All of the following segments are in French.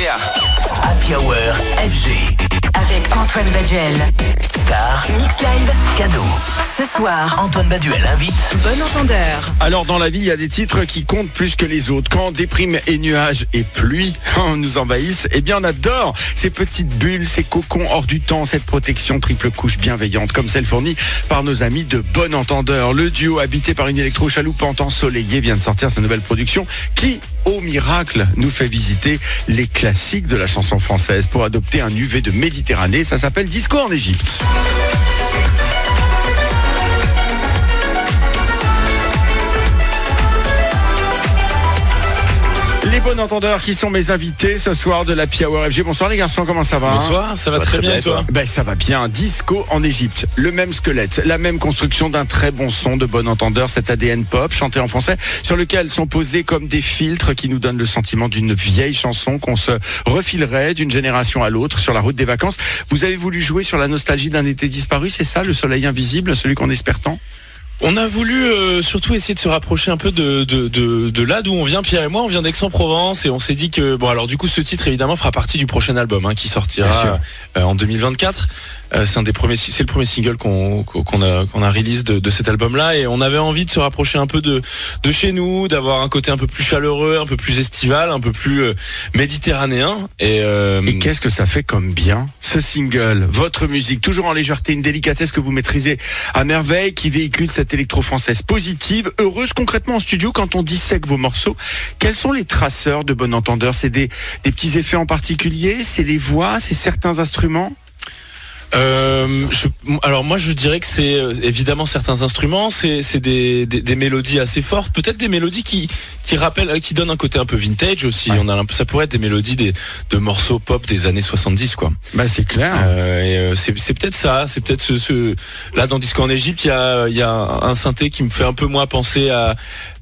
Yeah. Happy Hour FG. Avec Antoine Baduel. Star. Mix Live. Cadeau. Ce soir, Antoine Baduel invite. bon entendeur. Alors dans la vie, il y a des titres qui comptent plus que les autres. Quand déprime et nuages et pluie nous envahissent, eh bien on adore ces petites bulles, ces cocons hors du temps, cette protection triple couche bienveillante comme celle fournie par nos amis de Bon Entendeur. Le duo habité par une électro-chaloupante ensoleillée vient de sortir sa nouvelle production qui, au miracle, nous fait visiter les classiques de la chanson française pour adopter un UV de Méditerranée. Ça s'appelle Disco en Égypte. Les bons entendeurs qui sont mes invités ce soir de la Hour FG. Bonsoir les garçons, comment ça va? Bonsoir, ça va très bien et toi? Ben, ça va bien. Disco en Égypte. Le même squelette, la même construction d'un très bon son de bon entendeur, cet ADN pop chanté en français, sur lequel sont posés comme des filtres qui nous donnent le sentiment d'une vieille chanson qu'on se refilerait d'une génération à l'autre sur la route des vacances. Vous avez voulu jouer sur la nostalgie d'un été disparu, c'est ça, le soleil invisible, celui qu'on espère tant? On a voulu euh, surtout essayer de se rapprocher un peu de, de, de, de là d'où on vient. Pierre et moi, on vient d'Aix-en-Provence et on s'est dit que bon alors du coup ce titre évidemment fera partie du prochain album hein, qui sortira euh, en 2024. Euh, c'est un des premiers, c'est le premier single qu'on qu'on a qu'on a release de, cet album-là. Et on avait envie de se rapprocher un peu de de chez nous, d'avoir un côté un peu plus chaleureux, un peu plus estival, un peu plus euh, méditerranéen. Et, euh, Et qu'est-ce que ça fait comme bien ce single, votre musique, toujours en légèreté, une délicatesse que vous maîtrisez à merveille, qui véhicule cette électro-française positive, heureuse. Concrètement en studio quand on dissèque vos morceaux. Quels sont les traceurs de bon entendeur? C'est des, des petits effets en particulier? C'est les voix? C'est certains instruments? Euh, je- alors moi je dirais que c'est euh, évidemment certains instruments, c'est c'est des, des, des mélodies assez fortes, peut-être des mélodies qui qui rappellent, qui donnent un côté un peu vintage aussi. Ouais. On a ça pourrait être des mélodies des de morceaux pop des années 70 quoi. Bah c'est clair. Euh, euh, c'est c'est peut-être ça, c'est peut-être ce, ce là dans Disco en Égypte il y a il y a un synthé qui me fait un peu moins penser à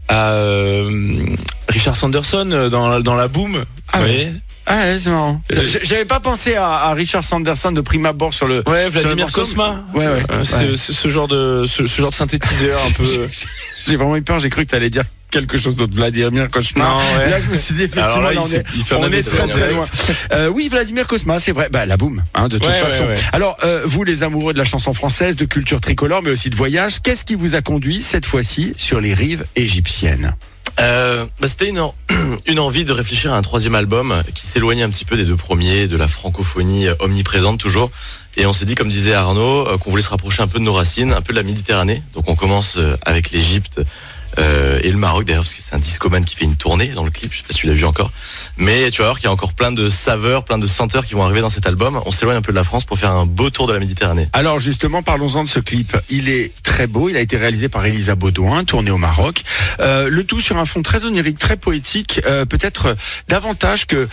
à euh, Richard Sanderson dans dans la boom. Ah voyez Ah ouais, c'est marrant. Euh, J'avais pas pensé à, à Richard Sanderson de prime abord sur le. Ouais, sur le Vladimir. Cosma. Ouais, ouais. Euh, ouais. ce genre de ce, ce genre de synthétiseur un peu. J'ai vraiment eu peur, j'ai cru que tu allais dire quelque chose d'autre. Vladimir Cosma. Non, ouais. Là, je me suis dit, effectivement, là, on est, on est très très loin. Euh, oui, Vladimir Cosma, c'est vrai. Bah, la boum, hein, de toute ouais, façon. ouais. Alors, euh, vous, les amoureux de la chanson française, de culture tricolore, mais aussi de voyage, qu'est-ce qui vous a conduit cette fois-ci sur les rives égyptiennes? Euh, bah, C'était une, une envie de réfléchir à un troisième album qui s'éloignait un petit peu des deux premiers, de la francophonie euh, omniprésente toujours. Et on s'est dit, comme disait Arnaud, euh, qu'on voulait se rapprocher un peu de nos racines, un peu de la Méditerranée. Donc on commence euh, avec l'Égypte euh, et le Maroc d'ailleurs, parce que c'est un discoman qui fait une tournée dans le clip, je sais pas si tu l'as vu encore. Mais tu vas voir qu'il y a encore plein de saveurs, plein de senteurs qui vont arriver dans cet album. On s'éloigne un peu de la France pour faire un beau tour de la Méditerranée. Alors justement, parlons-en de ce clip. Il est très beau, il a été réalisé par Elisa Baudouin, tourné au Maroc. Euh, le tout sur un fond très onirique, très poétique, euh, peut-être davantage que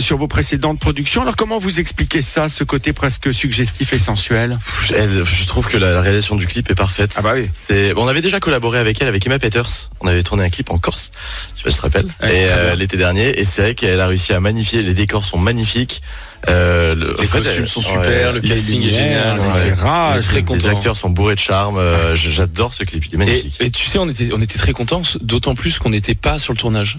sur vos précédentes productions. Alors comment vous expliquez ça, ce côté presque suggestif et sensuel? Je trouve que la, réalisation du clip est parfaite. Ah bah oui. C'est, on avait déjà collaboré avec elle, avec Emma Peters. On avait tourné un clip en Corse. Je sais pas si tu te rappelles. Ouais, et très euh, l'été dernier. Et c'est vrai qu'elle a réussi à magnifier. Les décors sont magnifiques. Euh, le- Les fait, costumes elle- sont ouais, super, le casting est génial. ouais. les acteurs sont bourrés de charme. Euh, J'adore ce clip. Il est Et, magnifique. et tu sais, on était, on était très contents, d'autant plus qu'on n'était pas sur le tournage.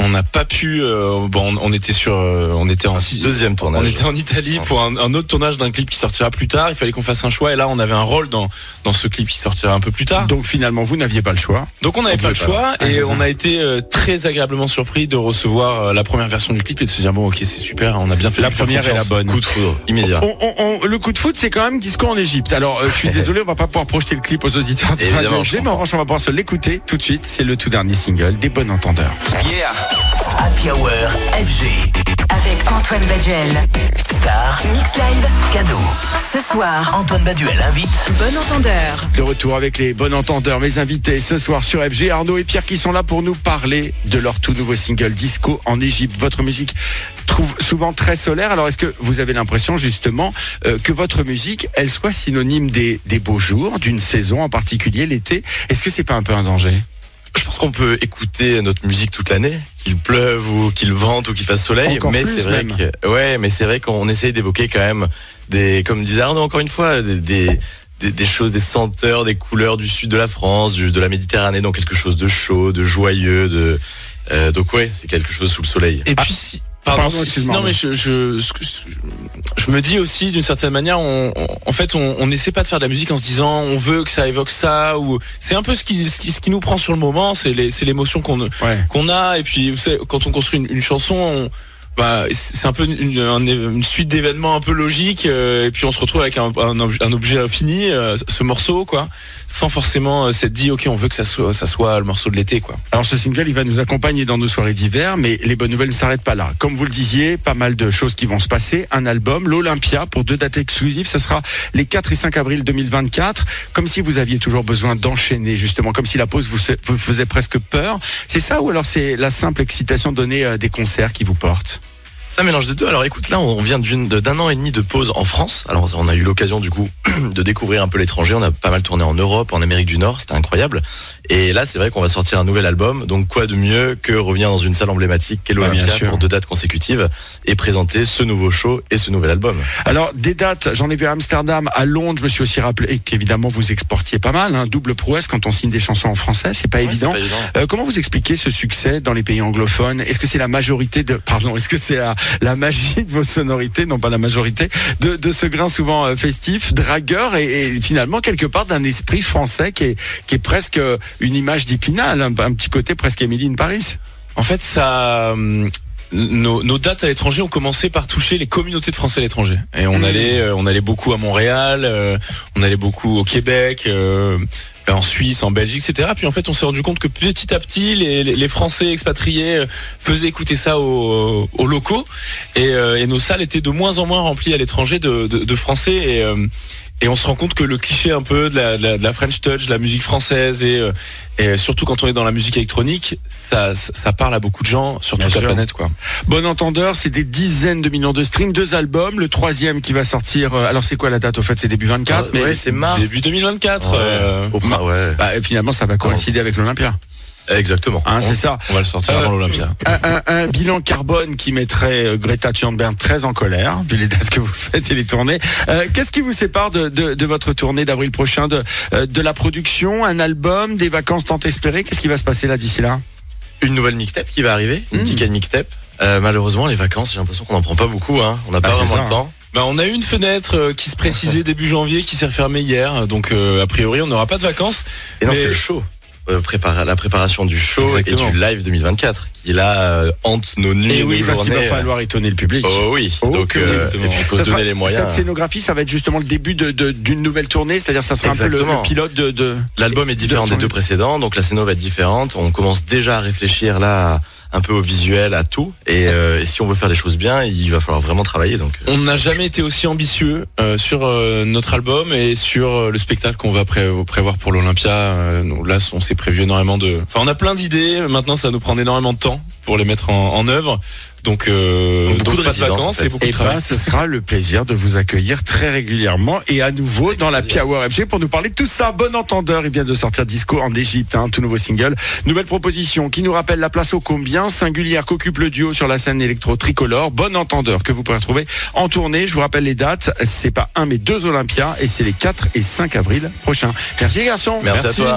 On n'a pas pu. euh, bon, on, on était sur, euh, on était en Un deuxième tournage. On était en Italie pour un, un autre tournage d'un clip qui sortira plus tard. Il fallait qu'on fasse un choix et là, on avait un rôle dans dans ce clip qui sortira un peu plus tard. Donc finalement, vous n'aviez pas le choix. Donc on n'avait pas le choix Ah, et on a été euh, très agréablement surpris de recevoir euh, la première version du clip et de se dire bon ok c'est super, on a bien fait. La première est la bonne. Coup de foudre. Immédiat. On- on- on- le coup de foot, c'est quand même disco en Égypte. Alors, euh, je suis désolé, on va pas pouvoir projeter le clip aux auditeurs de Évidemment, mais en revanche, on va pouvoir se l'écouter tout de suite. C'est le tout dernier single des Bon Entendeurs. Yeah. Happy Hour FG. Avec Antoine Baduel. Star. Mix Live. Cadeau. Ce soir, Antoine Baduel invite. bon entendeur. De retour avec les Bon Entendeurs, mes invités ce soir sur FG, Arnaud et Pierre qui sont là pour nous parler de leur tout nouveau single Disco en Égypte. Votre musique trouve souvent très solaire. Alors, est-ce que vous avez l'impression justement euh, que votre musique, elle soit synonyme des, des beaux jours, d'une saison en particulier, l'été? Est-ce que c'est pas un peu un danger? Je pense qu'on peut écouter notre musique toute l'année, qu'il pleuve ou qu'il vente ou qu'il fasse soleil. Encore mais c'est vrai même. que, ouais, mais c'est vrai qu'on essaye d'évoquer quand même des, comme disait Arnaud encore une fois, des, des, des- des choses, des senteurs, des couleurs du sud de la France, du- de la Méditerranée, donc quelque chose de chaud, de joyeux, de, euh, donc ouais, c'est quelque chose sous le soleil. Et puis si. Pardon, Pardon, non mais je, me dis aussi d'une certaine manière, on, on- en fait, on n'essaie pas de faire de la musique en se disant on veut que ça évoque ça ou c'est un peu ce qui, ce qui ce qui nous prend sur le moment, c'est l'émotion qu'on Ouais. qu'on a et puis vous savez, quand on construit une, une chanson. On, bah, c'est un peu une, un- une suite d'événements un peu logiques euh, et puis on se retrouve avec un, objet- fini, euh, ce morceau quoi, sans forcément euh, s'être dit ok on veut que ça soit ça soit le morceau de l'été quoi. Alors ce single, il va nous accompagner dans nos soirées d'hiver, mais les bonnes nouvelles ne s'arrêtent pas là. Comme vous le disiez, pas mal de choses qui vont se passer. Un album, l'Olympia, pour deux dates exclusives, ce sera les 4 et 5 avril 2024. Comme si vous aviez toujours besoin d'enchaîner, justement, comme si la pause vous, vous faisait presque peur. C'est ça ou alors c'est la simple excitation de donner euh, des concerts qui vous portent? Ça mélange des deux. Alors écoute, là, on vient de- d'un an et demi de pause en France. Alors on a eu l'occasion du coup de découvrir un peu l'étranger. On a pas mal tourné en Europe, en Amérique du Nord. C'était incroyable. Et là, c'est vrai qu'on va sortir un nouvel album. Donc quoi de mieux que revenir dans une salle emblématique qu'est l'Olympia pour deux dates consécutives et présenter ce nouveau show et ce nouvel album. Alors, des dates, j'en ai vu à Amsterdam, à Londres, je me suis aussi rappelé qu'évidemment vous exportiez pas mal, hein, double prouesse quand on signe des chansons en français, c'est pas Ouais, évident. pas évident. Euh, comment vous expliquez ce succès dans les pays anglophones? Est-ce que c'est la majorité de, pardon, est-ce que c'est la, la magie de vos sonorités, non pas la majorité, de, de ce grain souvent euh, festif, dragueur et, et finalement quelque part d'un esprit français qui est, qui est presque euh, une image d'Ipinal, un, un petit côté presque Emily in Paris En fait, ça. hum, Nos, nos dates à l'étranger ont commencé par toucher les communautés de Français à l'étranger. Et on Mhm. allait, euh, on allait beaucoup à Montréal, euh, on allait beaucoup au Québec, euh, en Suisse, en Belgique, etc. Puis en fait, on s'est rendu compte que petit à petit, les, Français expatriés euh, faisaient écouter ça aux, aux locaux, et, euh, et nos salles étaient de moins en moins remplies à l'étranger de, de, de Français. Et, euh, et on se rend compte que le cliché un peu de la, de la, de la French touch, de la musique française et, euh, et surtout quand on est dans la musique électronique, ça, ça ça parle à beaucoup de gens sur Bien toute la planète, quoi. Bon entendeur, c'est des dizaines de millions de streams, deux albums, le troisième qui va sortir, euh, alors c'est quoi la date au fait C'est début 24 Ah, ouais, c'est mars. Début 2024. Ouais. euh, Au prin- ouais. Bah, finalement, ça va coïncider avec l'Olympia. Exactement. Hein, c'est ça. on va le sortir Euh, avant l'Olympia. Un, un- un bilan carbone qui mettrait euh, Greta Thunberg très en colère, vu les dates que vous faites et les tournées. Euh, Qu'est-ce qui vous sépare de, de, de votre tournée d'avril prochain, de, de la production, un album, des vacances tant espérées? Qu'est-ce qui va se passer là d'ici là? Une nouvelle mixtape qui va arriver, une Mm. ticket mixtape. Euh, malheureusement, les vacances, j'ai l'impression qu'on n'en prend pas beaucoup. Hein. On n'a Bah, pas c'est vraiment ça, le temps. Bah, on a eu une fenêtre euh, qui se précisait début janvier, qui s'est refermée hier. Donc euh, a priori, on n'aura pas de vacances. Et non, c'est. Euh, prépara- la préparation du show Exactement. et du live 2024 qui là euh, hante nos nuits Et et oui, nos parce qu'il va falloir étonner le public. Oh oui, Oh, donc euh, exactement. et puis il faut Ça se sera- donner les moyens. Cette scénographie, ça va être justement le début de- de- d'une nouvelle tournée, c'est-à-dire ça sera un peu le, pilote de... de... L'album est différent de- des deux précédents, donc la scéno va être différente. On commence déjà à réfléchir là un peu au visuel, à tout. Et, euh, et si on veut faire des choses bien, il va falloir vraiment travailler. Donc On n'a jamais été aussi ambitieux euh, sur euh, notre album et sur euh, le spectacle qu'on va pré- prévoir pour l'Olympia. Euh, là, on s'est prévu énormément de. Enfin, on a plein d'idées. Maintenant, ça va nous prendre énormément de temps pour les mettre en, en œuvre. Donc, euh, Donc, beaucoup donc de pas de vacances en fait. et beaucoup Et de travail. ben, ce sera le plaisir de vous accueillir très régulièrement et à nouveau dans la plaisir. Power FG pour nous parler de tout ça. Bon entendeur, il vient de sortir Disco en Égypte, un tout nouveau single. Nouvelle proposition qui nous rappelle la place au combien, singulière qu'occupe le duo sur la scène électro tricolore. Bon entendeur que vous pourrez retrouver en tournée. Je vous rappelle les dates, c'est pas un mais deux Olympias et c'est les 4 et 5 avril prochains. Merci les garçons. merci, à toi.